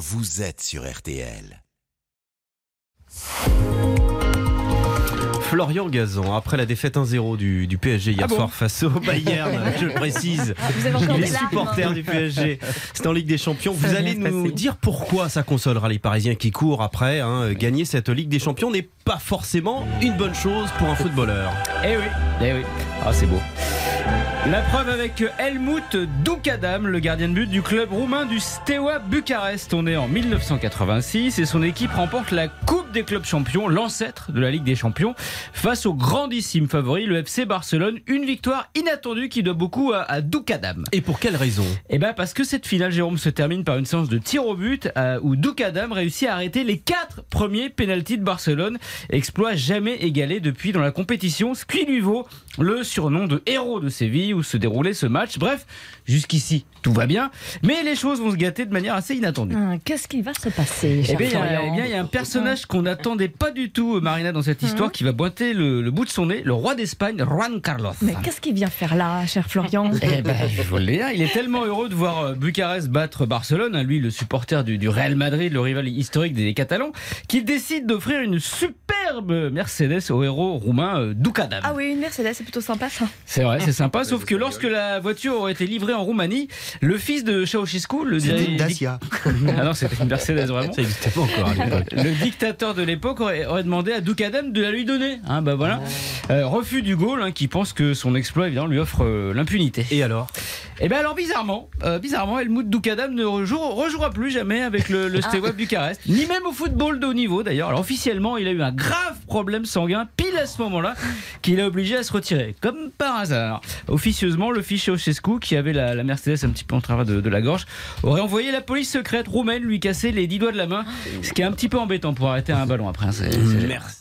vous êtes sur RTL. Florian Gazan, après la défaite 1-0 du, du PSG hier Ah bon soir face au Bayern, je le précise, Vous avez encore les supporters du PSG, c'est en Ligue des Champions. Ça Vous allez nous passer. dire pourquoi ça consolera les Parisiens qui courent après. hein. Gagner cette Ligue des Champions n'est pas forcément une bonne chose pour un footballeur. Eh oui, eh oui. Ah, c'est beau. La preuve avec Helmut Doukadam, le gardien de but du club roumain du Steaua Bucarest. On est en 1986 et son équipe remporte la Coupe des clubs champions, l'ancêtre de la Ligue des champions, face au grandissime favori, le FC Barcelone. Une victoire inattendue qui doit beaucoup à, à Doukadam. Et pour quelle raison? Eh ben parce que cette finale, Jérôme, se termine par une séance de tir au but euh, où Doukadam réussit à arrêter les quatre premiers pénaltys de Barcelone, exploit jamais égalé depuis dans la compétition, ce qui lui vaut le surnom de héros de Séville où se déroulait ce match. Bref, jusqu'ici, tout va bien, mais les choses vont se gâter de manière assez inattendue. Hum, Qu'est-ce qui va se passer Eh cher bien, il y a- Florian eh bien, il y a un personnage qu'on n'attendait pas du tout, euh, Marina, dans cette histoire, Mhm. qui va pointer le, le bout de son nez, le roi d'Espagne, Juan Carlos. Mais qu'est-ce qu'il vient faire là, cher Florian Eh ben, je vous le dis, hein, il est tellement heureux de voir euh, Bucarest battre Barcelone, hein, lui le supporter du, du Real Madrid, le rival historique des Catalans, qu'il décide d'offrir une superbe Mercedes au héros roumain euh, Doukadam. Ah oui, une Mercedes, c'est plutôt sympa ça. C'est vrai, c'est sympa, sauf que lorsque la voiture aurait été livrée en Roumanie, le fils de Ceausescu, le Dacia. Ah non, c'était une Mercedes vraiment. Ça n'existait pas encore à l'époque. Le dictateur de l'époque aurait, aurait demandé à Doukadam de la lui donner. Hein, bah voilà. Euh, refus du Gaulle, hein, qui pense que son exploit évidemment, lui offre euh, l'impunité. Et alors? Et bien alors bizarrement, euh, bizarrement, Helmut Doukadam ne rejouera, rejouera plus jamais avec le, le Steaua Bucarest, ni même au football de haut niveau d'ailleurs. Alors officiellement, il a eu un grave problème sanguin pile à ce moment-là qu'il a obligé à se retirer, comme par hasard. Officieusement, le fichier Ceausescu, qui avait la, la Mercedes un petit peu en travers de, de la gorge, aurait envoyé la police secrète roumaine lui casser les dix doigts de la main, ce qui est un petit peu embêtant pour arrêter un ballon après. hein, c'est- c'est- Merci.